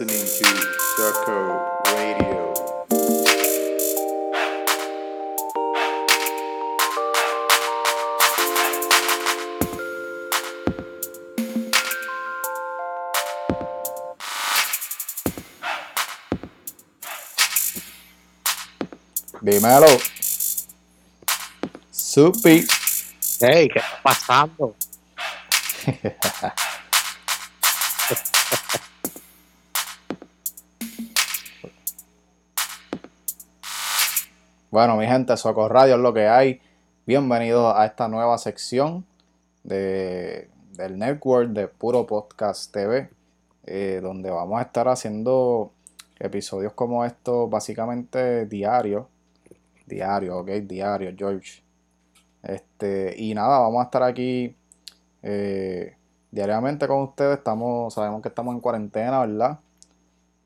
listening to Darko Radio. Dímelo. Supi. Hey, ¿qué está pasando? Bueno, mi gente, Socorro Radio es lo que hay. Bienvenidos a esta nueva sección de, del network de Puro Podcast TV, eh, donde vamos a estar haciendo episodios como estos, básicamente diarios. Diario, ok, diario, George. Este, y nada, vamos a estar aquí eh, diariamente con ustedes. Estamos, sabemos que estamos en cuarentena, ¿verdad?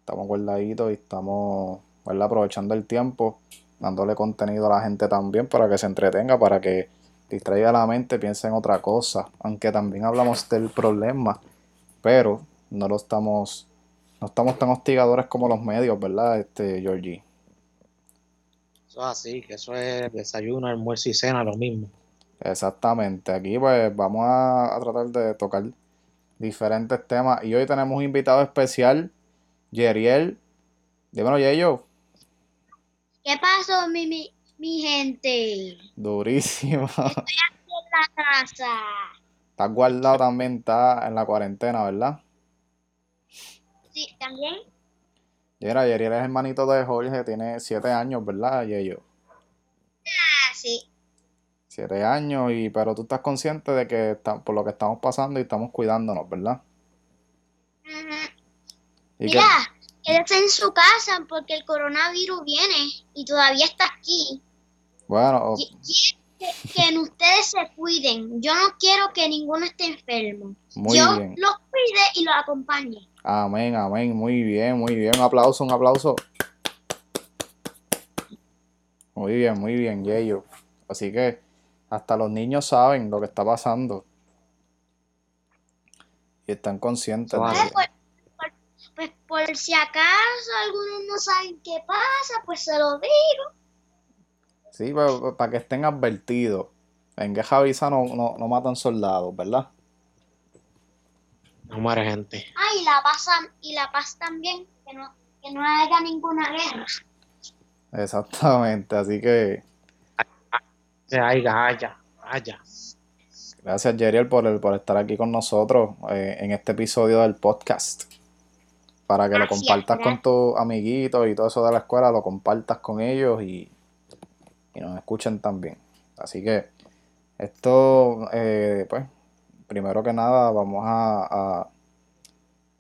Estamos guardaditos y estamos, ¿verdad? Aprovechando el tiempo dándole contenido a la gente también para que se entretenga, para que distraiga la mente, piense en otra cosa. Aunque también hablamos del problema, pero no lo estamos, no estamos tan hostigadores como los medios, ¿verdad, este Georgie? Eso es así, que eso es desayuno, almuerzo y cena, lo mismo. Exactamente. Aquí pues vamos a, a tratar de tocar diferentes temas. Y hoy tenemos un invitado especial, Yeriel. Dímelo, Yeyo. ¿Qué pasó, mi, mi, mi gente? Durísimo. En la casa. Estás guardado también, está en la cuarentena, ¿verdad? Sí, también. Mira, Yeriel es hermanito de Jorge, tiene siete años, ¿verdad, Yeyo? Ah, sí. Siete años, y pero tú estás consciente de que está- por lo que estamos pasando y estamos cuidándonos, ¿verdad? Y que, Mira, quédese en su casa porque el coronavirus viene y todavía está aquí. bueno, Y- y que, que ustedes se cuiden. Yo no quiero que ninguno esté enfermo. muy Yo bien. los cuide y los acompañe. Amén, amén, muy bien, muy bien. Un aplauso, un aplauso. Muy bien, muy bien, Yeyo. Así que hasta los niños saben lo que está pasando. Y están conscientes de Suave. Pues, por, pues por si acaso algunos no saben qué pasa, pues se lo digo. Sí, para que estén advertidos. En guerra avisa no, no, no matan soldados, ¿verdad? No muere gente. Ah, y la paz, y la paz también, que no, que no haya ninguna guerra. Exactamente. Así que Se haya, haya, haya. gracias, Yeriel, por, el- por estar aquí con nosotros eh, en este episodio del podcast. Para que lo Gracias, compartas con tus amiguitos y todo eso de la escuela, lo compartas con ellos y, y nos escuchen también. Así que esto, eh, pues, primero que nada, vamos a,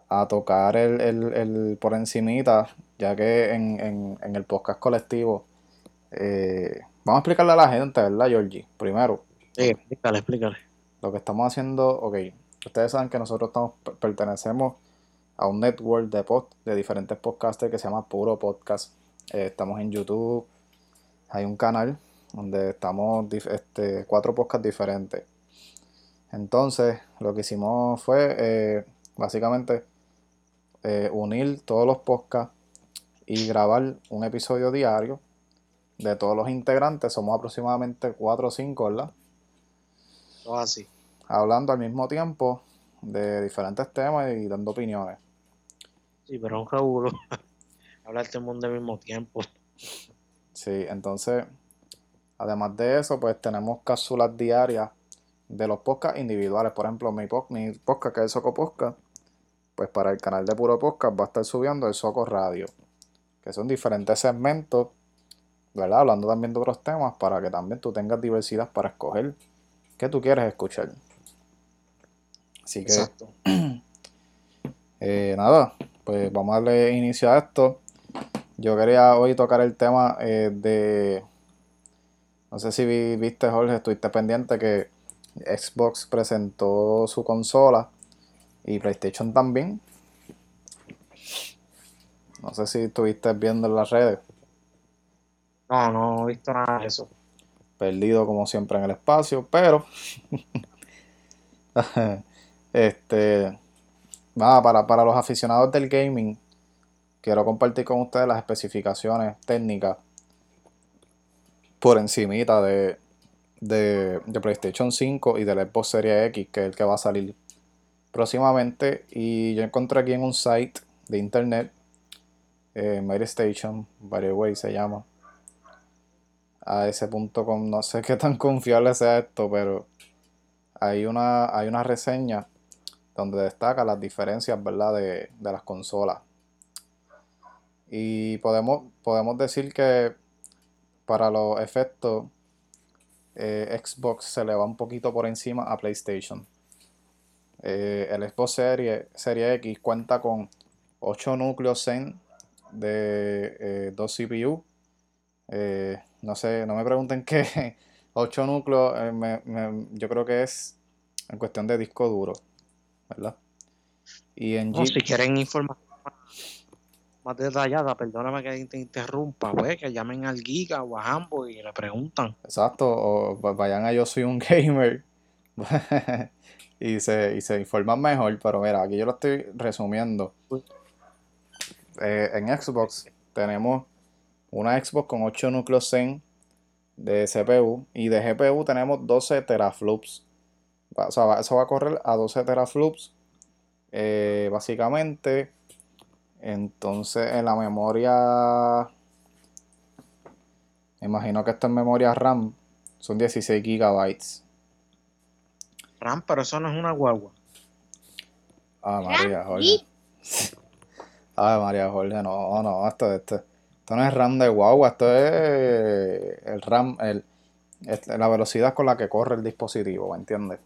a, a tocar el, el, el por encimita, ya que en, en, en el podcast colectivo, eh, vamos a explicarle a la gente, ¿verdad, Georgie? Primero, Sí, explícale, explícale. lo que estamos haciendo, ok, ustedes saben que nosotros estamos, per- pertenecemos a un network de, pod, de diferentes podcasters que se llama Puro Podcast. Eh, estamos en YouTube, hay un canal donde estamos este, cuatro podcasts diferentes. Entonces, lo que hicimos fue eh, básicamente eh, unir todos los podcasts y grabar un episodio diario de todos los integrantes. Somos aproximadamente cuatro o cinco, ¿verdad? Todo así. hablando al mismo tiempo de diferentes temas y dando opiniones. Sí, pero un jabulo. Hablar todo el mundo al mismo tiempo. Sí, entonces, además de eso, pues tenemos cápsulas diarias de los podcasts individuales. Por ejemplo, mi, po- mi podcast, que es el Soco Podcast, pues para el canal de Puro Podcast va a estar subiendo el Soco Radio, que son diferentes segmentos, ¿verdad? Hablando también de otros temas para que también tú tengas diversidad para escoger qué tú quieres escuchar. Así que... Exacto. Eh, nada, pues vamos a darle inicio a esto. Yo quería hoy tocar el tema eh, de. No sé si vi- viste, Jorge, estuviste pendiente que Xbox presentó su consola y PlayStation también. No sé si estuviste viendo en las redes. No, no he visto nada de eso. perdido como siempre en el espacio, pero este nada, para, para los aficionados del gaming, quiero compartir con ustedes las especificaciones técnicas por encimita de, de, de PlayStation 5 y del Xbox Series X, que es el que va a salir próximamente. Y yo encontré aquí en un site de internet, eh, MyStation, by the way se llama, a ese punto con no sé qué tan confiable sea esto, pero hay una, hay una reseña donde destaca las diferencias ¿verdad? De, de las consolas. Y podemos, podemos decir que para los efectos eh, Xbox se le va un poquito por encima a PlayStation. Eh, el Xbox Series Serie X cuenta con 8 núcleos Zen de eh, 2 CPU. Eh, no sé, no me pregunten qué. 8 núcleos, yo creo que es en cuestión de disco duro, ¿verdad? Y en No, si quieren información más, detallada, perdóname que te interrumpa, pues, que llamen al Giga o a Hambo y le preguntan. Exacto, o va- vayan a Yo Soy un Gamer y, se, y se informan mejor, pero mira, aquí yo lo estoy resumiendo. Eh, en Xbox tenemos una Xbox con 8 núcleos Zen de CPU y de GPU tenemos 12 teraflops. O sea, eso va a correr a 12 teraflops eh, básicamente. Entonces en la memoria, me imagino que esto en memoria RAM son 16 gigabytes. Ram, pero eso no es una guagua. Ah, María Jorge. Ay, María Jorge, no, no, esto, esto, esto no es RAM de guagua, esto es el RAM, el, la velocidad con la que corre el dispositivo, ¿me entiendes?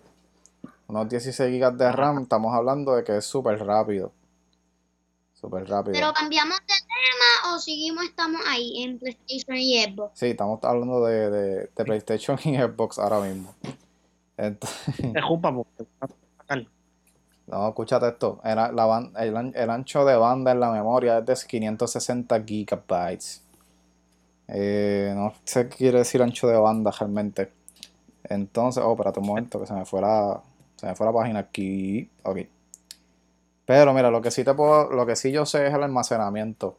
Unos 16 GB de RAM, estamos hablando de que es súper rápido. Súper rápido. Pero cambiamos de tema o seguimos, estamos ahí en PlayStation y Xbox. Sí, estamos hablando de, de, de PlayStation y Xbox ahora mismo. Ent- Te jupa porque sacar. No, escúchate esto. Era la ban- el, an- el ancho de banda en la memoria es de 560 gigabytes. Eh, no sé qué quiere decir ancho de banda realmente. Entonces, oh, espérate un momento que se me fue la, se me fue la página aquí. Ok. Pero mira, lo que sí te puedo, lo que sí yo sé es el almacenamiento.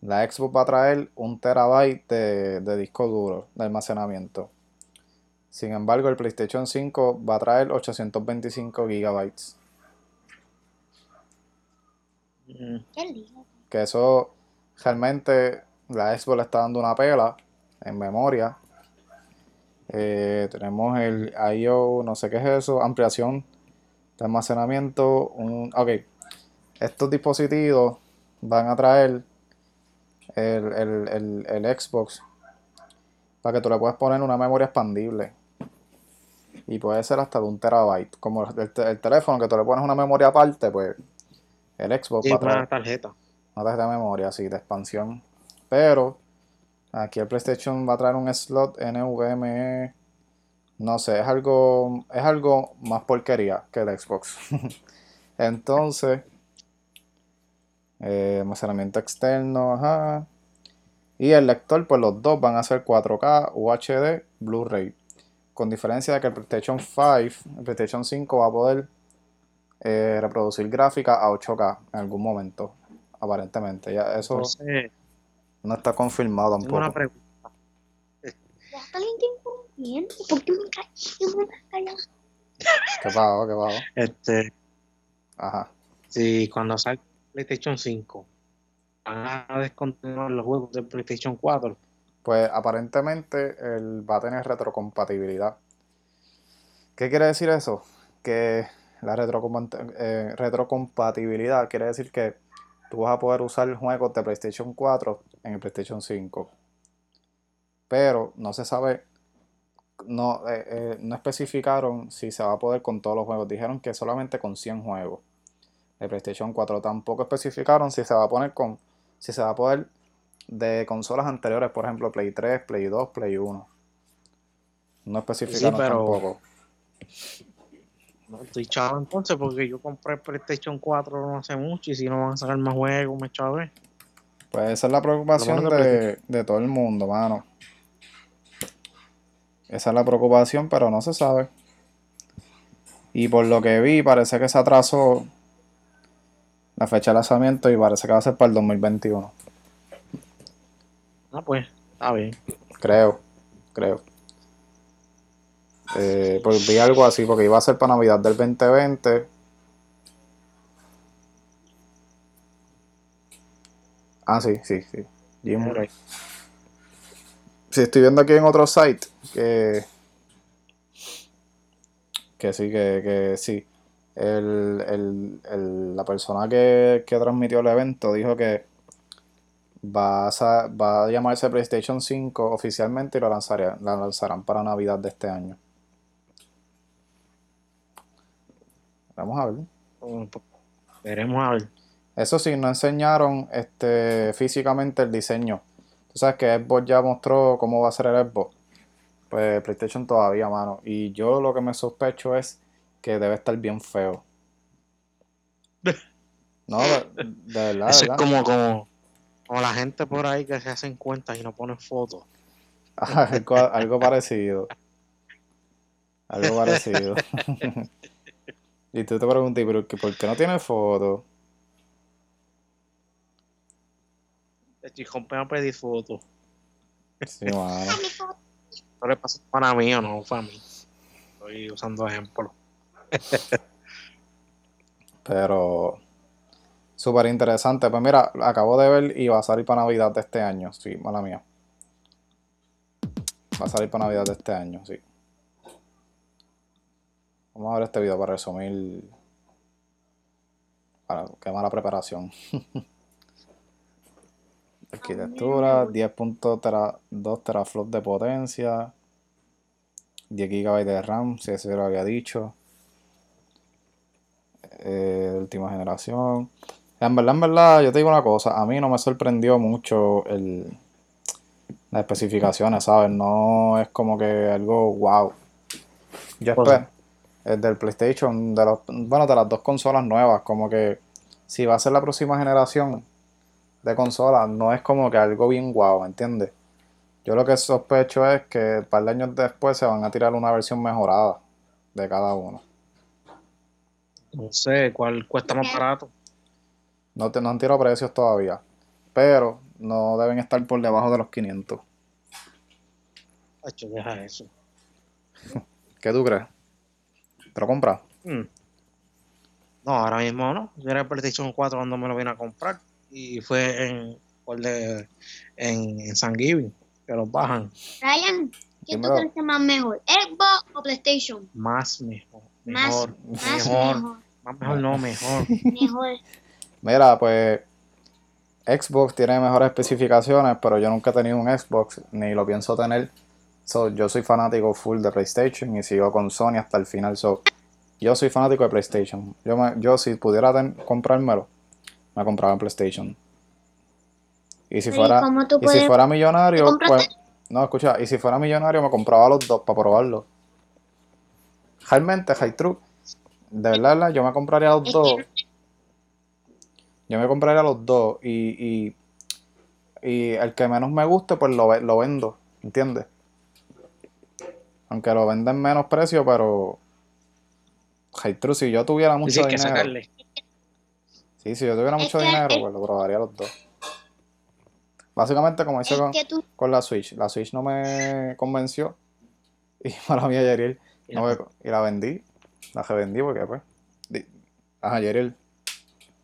La Xbox va a traer un terabyte de, de disco duro de almacenamiento. Sin embargo, el PlayStation 5 va a traer 825 gigabytes. Mm. Que eso realmente la Xbox le está dando una pela en memoria. Eh, tenemos el I.O. no sé qué es eso, ampliación de almacenamiento. Un, ok, estos dispositivos van a traer el, el- el- el Xbox para que tú le puedas poner una memoria expandible. Y puede ser hasta de un terabyte. Como el, te- el teléfono que tú le pones una memoria aparte, pues el Xbox Sí, va a traer una tarjeta. una tarjeta de memoria, sí, de expansión. Pero aquí el PlayStation va a traer un slot NVMe. No sé, es algo, es algo más porquería que el Xbox. Entonces, eh, almacenamiento externo, ajá. Y el lector, pues los dos van a ser 4K, UHD, Blu-ray. Con diferencia de que el PlayStation 5, el PlayStation 5 va a poder eh, reproducir gráfica a 8K en algún momento aparentemente. Ya eso Entonces, no está confirmado tengo una tampoco. pregunta. Ya está. ¿Por qué me? ¿Qué pasó? ¿Qué pasó? Este, Ajá. si cuando salga PlayStation 5 van a descontinuar los juegos de PlayStation 4, Pues aparentemente él va a tener retrocompatibilidad. ¿Qué quiere decir eso? Que la retrocompa- eh, retrocompatibilidad quiere decir que tú vas a poder usar juegos de PlayStation 4 en el PlayStation 5. Pero no se sabe, no, eh, eh, no especificaron si se va a poder con todos los juegos. Dijeron que solamente con 100 juegos de PlayStation 4. Tampoco especificaron si se va a poner con, si se va a poder de consolas anteriores, por ejemplo, Play 3, Play 2, Play 1. No especificaron pero- tampoco. no estoy chavo entonces porque yo compré el PlayStation 4 no hace mucho y si no van a sacar más juegos, me chavé. Pues esa es la preocupación de, de todo el mundo, mano. Esa es la preocupación, pero no se sabe. Y por lo que vi, parece que se atrasó la fecha de lanzamiento y parece que va a ser para el 2021. Ah, pues, está bien. Creo, creo. Eh, pues vi algo así, porque iba a ser para Navidad del 2020. Ah, sí, sí, sí. Jim Murray. Sí, estoy viendo aquí en otro site que. Que sí, que, que sí. El, el- el- la persona que, que transmitió el evento dijo que va a, va a llamarse PlayStation 5 oficialmente y lo lanzará- la lanzarán para Navidad de este año. Vamos a ver. Veremos a ver. Eso sí, no enseñaron este, físicamente el diseño. Tú sabes que Xbox ya mostró cómo va a ser el Xbox. Pues PlayStation todavía, mano. Y yo lo que me sospecho es que debe estar bien feo. No, de, de verdad, Eso de es como, como, como la gente por ahí que se hacen cuentas y no ponen fotos. Algo, algo parecido. Algo parecido. y tú te preguntas, ¿pero por qué no tiene foto? El chicón a pedir fotos. Sí, mano. No le pasa para mí o no para mí. Estoy usando ejemplos. Pero súper interesante. Pues mira, acabo de ver y va a salir para Navidad de este año. Sí, mala mía. Va a salir para Navidad de este año, sí. Vamos a ver este video para resumir. Para, qué mala preparación. Arquitectura, 10.2 teraflops de potencia, 10 GB de RAM, si eso lo había dicho. Eh, última generación. En verdad, en verdad, yo te digo una cosa, a mí no me sorprendió mucho el, las especificaciones, ¿sabes? No es como que algo wow. Yo espero, el del PlayStation, de los, bueno, de las dos consolas nuevas, como que si va a ser la próxima generación de consolas, no es como que algo bien ¿me entiendes? Yo lo que sospecho es que un par de años después se van a tirar una versión mejorada de cada uno. No sé cuál cuesta más barato. No, te, no han tirado precios todavía, pero no deben estar por debajo de los 500. Hacho, deja eso. ¿Qué tú crees? ¿Te lo compras? Mm. No, ahora mismo no. Yo era el PlayStation 4 cuando me lo vine a comprar. Y fue en, de- en, en San Giving, que los bajan. Ryan, ¿quién tú crees que es más mejor? ¿Xbox o PlayStation? Más mejor. Más, Mejor. más mejor. mejor. Más mejor, no, mejor. Mejor. Mira, pues Xbox tiene mejores especificaciones, pero yo nunca he tenido un Xbox, ni lo pienso tener. So, yo soy fanático full de PlayStation y sigo con Sony hasta el final. So, yo soy fanático de PlayStation. Yo, me- yo si pudiera ten- comprármelo, me compraba en PlayStation. Y si Pero, ¿y fuera, y si fuera millonario, pues, no, escucha, y si fuera millonario me compraba los dos para probarlos. Realmente, High True, de verdad, verdad, yo me compraría los dos. Yo me compraría los dos y, y, y el que menos me guste, pues lo, lo vendo, ¿entiendes? Aunque lo venden menos precio, pero... Hey, true, si yo tuviera mucho sí, hay que dinero... sacarle. Sí, si yo tuviera mucho dinero, el- pues lo probaría los dos. Básicamente como hice con, tú, con la Switch. La Switch no me convenció. Y para mí, Yeriel, no me- y la vendí. La revendí porque, pues... di- Ajá, Yeriel.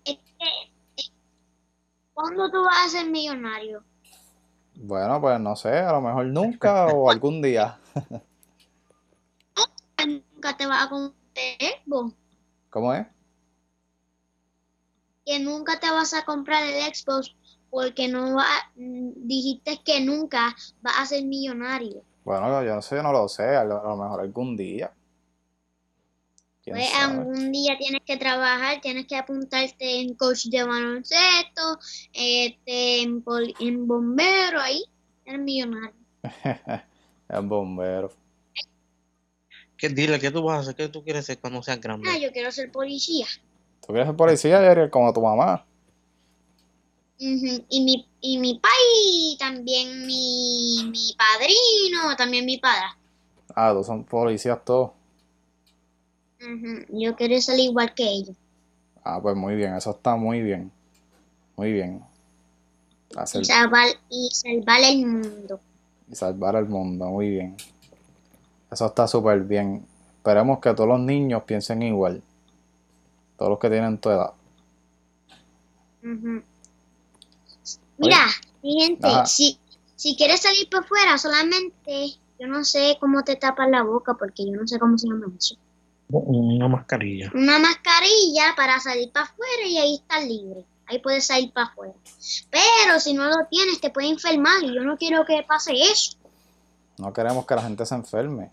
es que, ¿cuándo tú vas a ser millonario? Bueno, pues no sé, a lo mejor nunca o algún día. Nunca te vas a comprar Xbox. ¿Cómo es? Que nunca te vas a comprar el Xbox porque no va, mm, dijiste que nunca vas a ser millonario. Bueno, yo no sé, no lo sé, a lo, a lo mejor algún día. ¿Quién Pues sabe? algún día tienes que trabajar, tienes que apuntarte en coach de baloncesto, este, en, pol- en bombero, ahí eres millonario. El bombero. ¿Qué, dile, ¿qué tú vas a hacer? ¿Qué tú quieres ser cuando seas grande? Ah, yo quiero ser policía. ¿Tú quieres ser policía, Yeriel, como tu mamá? Ujú, Y mi, y mi pai, también mi, mi padrino, también mi padre. Ah, tú son policías todos. Ujú, Yo quiero ser igual que ellos. Ah, pues muy bien, eso está muy bien. Muy bien. Hacer, y salvar, y salvar el mundo. y salvar al mundo, muy bien. Eso está súper bien. Esperemos que todos los niños piensen igual. Todos los que tienen tu edad. Mira, mi gente, Ajá. si, si quieres salir por fuera, solamente, yo no sé cómo te tapas la boca, porque yo no sé cómo se llama eso. Una mascarilla. Una mascarilla para salir para afuera y ahí estás libre. Ahí puedes salir para afuera. Pero si no lo tienes, te puede enfermar y yo no quiero que pase eso. No queremos que la gente se enferme.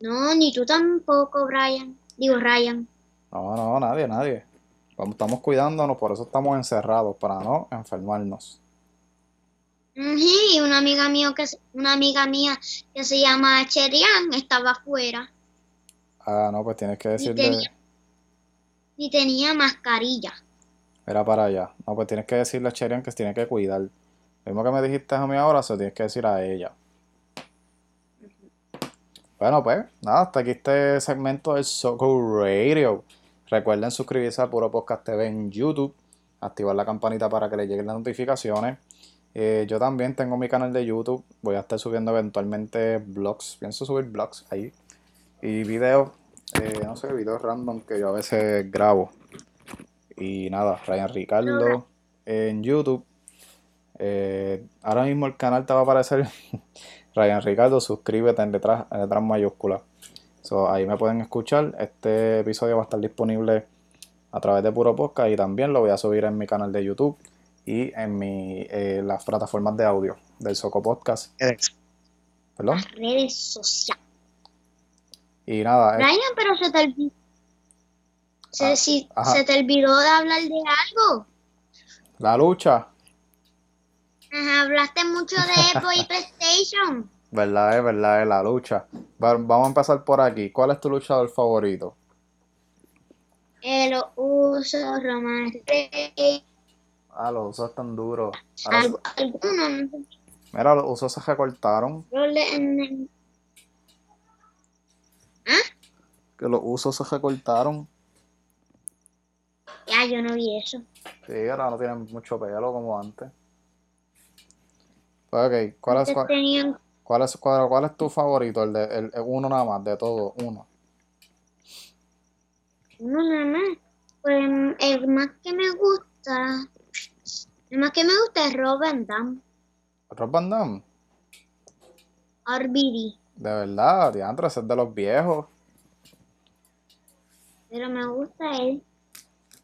No, ni tú tampoco, Brian. Digo, Ryan. No, no, nadie, nadie. Estamos cuidándonos, por eso estamos encerrados, para no enfermarnos. Y una amiga mía que se- una amiga mía que se llama Cherian estaba afuera Ah, no, pues tienes que decirle, tenía- y tenía mascarilla. era para allá. No, pues tienes que decirle a Cherian que se tiene que cuidar. Lo mismo que me dijiste a mí ahora, se lo tienes que decir a ella. Bueno, pues, nada, hasta aquí este segmento del Soco Radio. Recuerden suscribirse a Puro Podcast TV en YouTube, activar la campanita para que les lleguen las notificaciones. Eh, yo también tengo mi canal de YouTube, voy a estar subiendo eventualmente vlogs, pienso subir vlogs ahí. Y videos, eh, no sé, videos random que yo a veces grabo. Y nada, Ryan Ricardo en YouTube. Eh, ahora mismo el canal te va a aparecer Ryan Ricardo, suscríbete en letras, en letras mayúsculas. So, ahí me pueden escuchar. Este episodio va a estar disponible a través de Puro Podcast y también lo voy a subir en mi canal de YouTube y en mi, eh, las plataformas de audio del Soco Podcast. Perdón. Las redes sociales. Y nada, Brian, pero se te olvidó. Se, Ah, si- se te olvidó de hablar de algo. la lucha, Ajá, hablaste mucho de Xbox y PlayStation. verdad es verdad es la lucha. Va- vamos a empezar por aquí. ¿Cuál es tu luchador favorito? Eh, los usos, romance, Ah, los usos están duros. Algunos, mira, los usos se recortaron. El- Que los usos se recortaron. Ya, yo no vi eso. Sí, ahora no tienen mucho pelo como antes. Ok, ¿cuál es, cuál, tenían cuál es, cuál, cuál es tu favorito? El de el, el uno nada más, de todo, uno. uno nada más. Pues el más que me gusta, el más que me gusta es Rob Van Damme, Rob Van Damme, RBD. de verdad, diantre, ese es de los viejos. Pero me gusta él.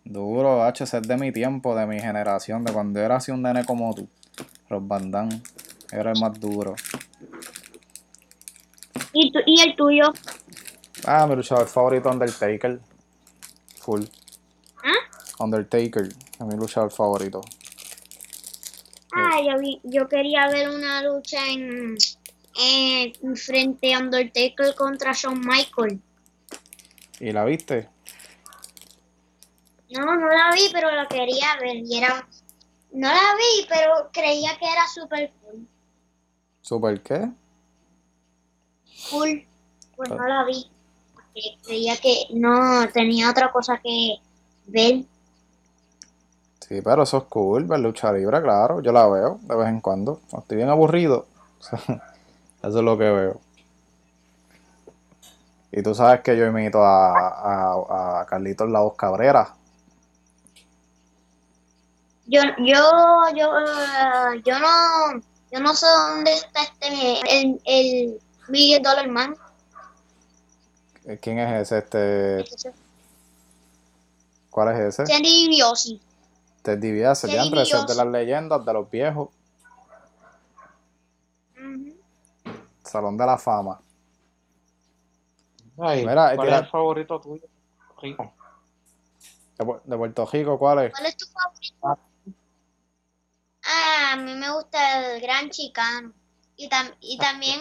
Duro, H, ese es de mi tiempo, de mi generación, de cuando era así un nene como tú. Rob Van Damme, era el más duro. ¿Y, tu- y el tuyo? Ah, mi luchador favorito, Undertaker. Full. ¿Ah? Undertaker, es mi luchador favorito. Ah, yo, vi- yo quería ver una lucha en, en frente a Undertaker contra Shawn Michael. ¿Y la viste? No, no la vi, pero la quería ver. Y era, no la vi, pero creía que era super cool. ¿Super qué? Cool. Pues no la vi. Porque creía que no tenía otra cosa que ver. Sí, pero eso es cool, ver lucha libre, claro. Yo la veo de vez en cuando. Estoy bien aburrido. Eso es lo que veo. Y tú sabes que yo imito a, a, a Carlitos La Voz Cabrera. Yo, yo, yo, yo no, yo no sé dónde está este, el, el Million Dollar Man. Eh, ¿Quién es ese? Este, ¿Cuál es ese? Sandy Biosi. Ted DiBiase, Teddy diantre, ese es de DiBiase. las leyendas, de los viejos. Salón de la Fama. Ay, Mira, ¿Cuál tira- es el favorito tuyo? Rico. De, de Puerto Rico, ¿cuál es? ¿Cuál es tu favorito? Ah, a mí me gusta el Gran Chicano. Y, tam- y también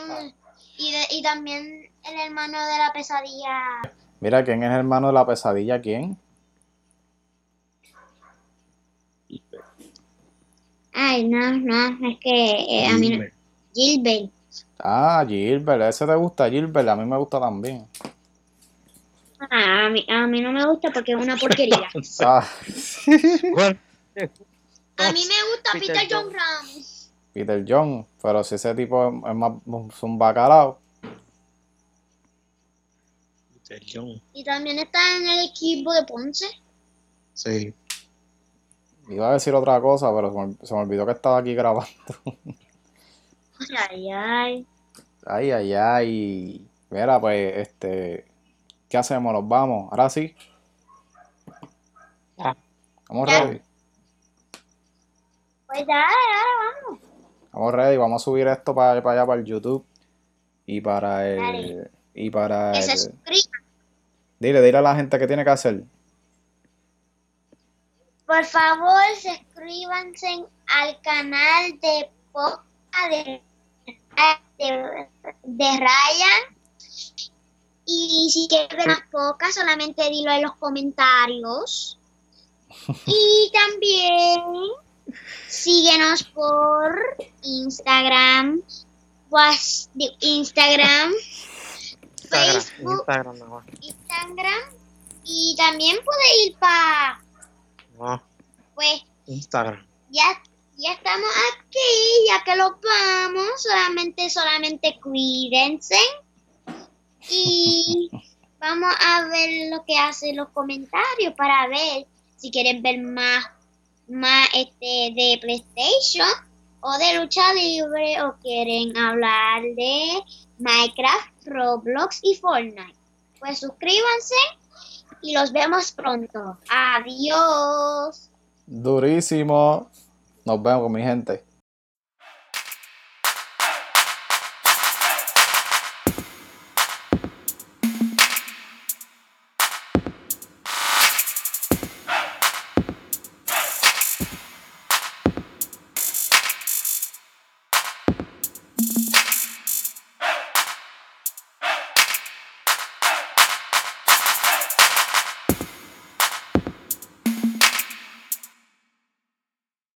y, de- y también el hermano de la pesadilla. Mira, ¿quién es el hermano de la pesadilla? ¿Quién? Ay, no, no, es que eh, a mí no- Gilbert. Ah, Gilbert, ese te gusta, Gilbert, a mí me gusta también. A Ah, a mí, a mí no me gusta porque es una porquería. Ah. A mí me gusta Peter Peter John John. Ramos. Peter John, pero si ese tipo es más es un bacalao, Peter John. Y también está en el equipo de Ponce. Sí. iba a decir otra cosa, pero se me, se me olvidó que estaba aquí grabando. Ay, ay. Ay, ay, ay. Mira, pues, este, ¿qué hacemos? ¿Nos vamos? Ahora sí. Ah. Vamos Ya. Pues ahora vamos. Vamos ready. Vamos a subir esto para, para allá, para el YouTube. Y para el... Dale. Y para Que se el... suscriban. Dile, dile a la gente qué tiene que hacer. Por favor, suscríbanse al canal de podcast de, de, de Ryan. Y si quieres ver más pocas, solamente dilo en los comentarios. Y también síguenos por Instagram, Instagram, Instagram. Facebook. Instagram más. Instagram. Y también puede ir para, No, pues, Instagram. ya, ya estamos aquí, ya que lo vamos, solamente, solamente cuídense. Y vamos a ver lo que hacen los comentarios para ver si quieren ver más, más este de PlayStation o de lucha libre o quieren hablar de Minecraft, Roblox y Fortnite. Pues suscríbanse y los vemos pronto. Adiós. Durísimo. Nos vemos, mi gente.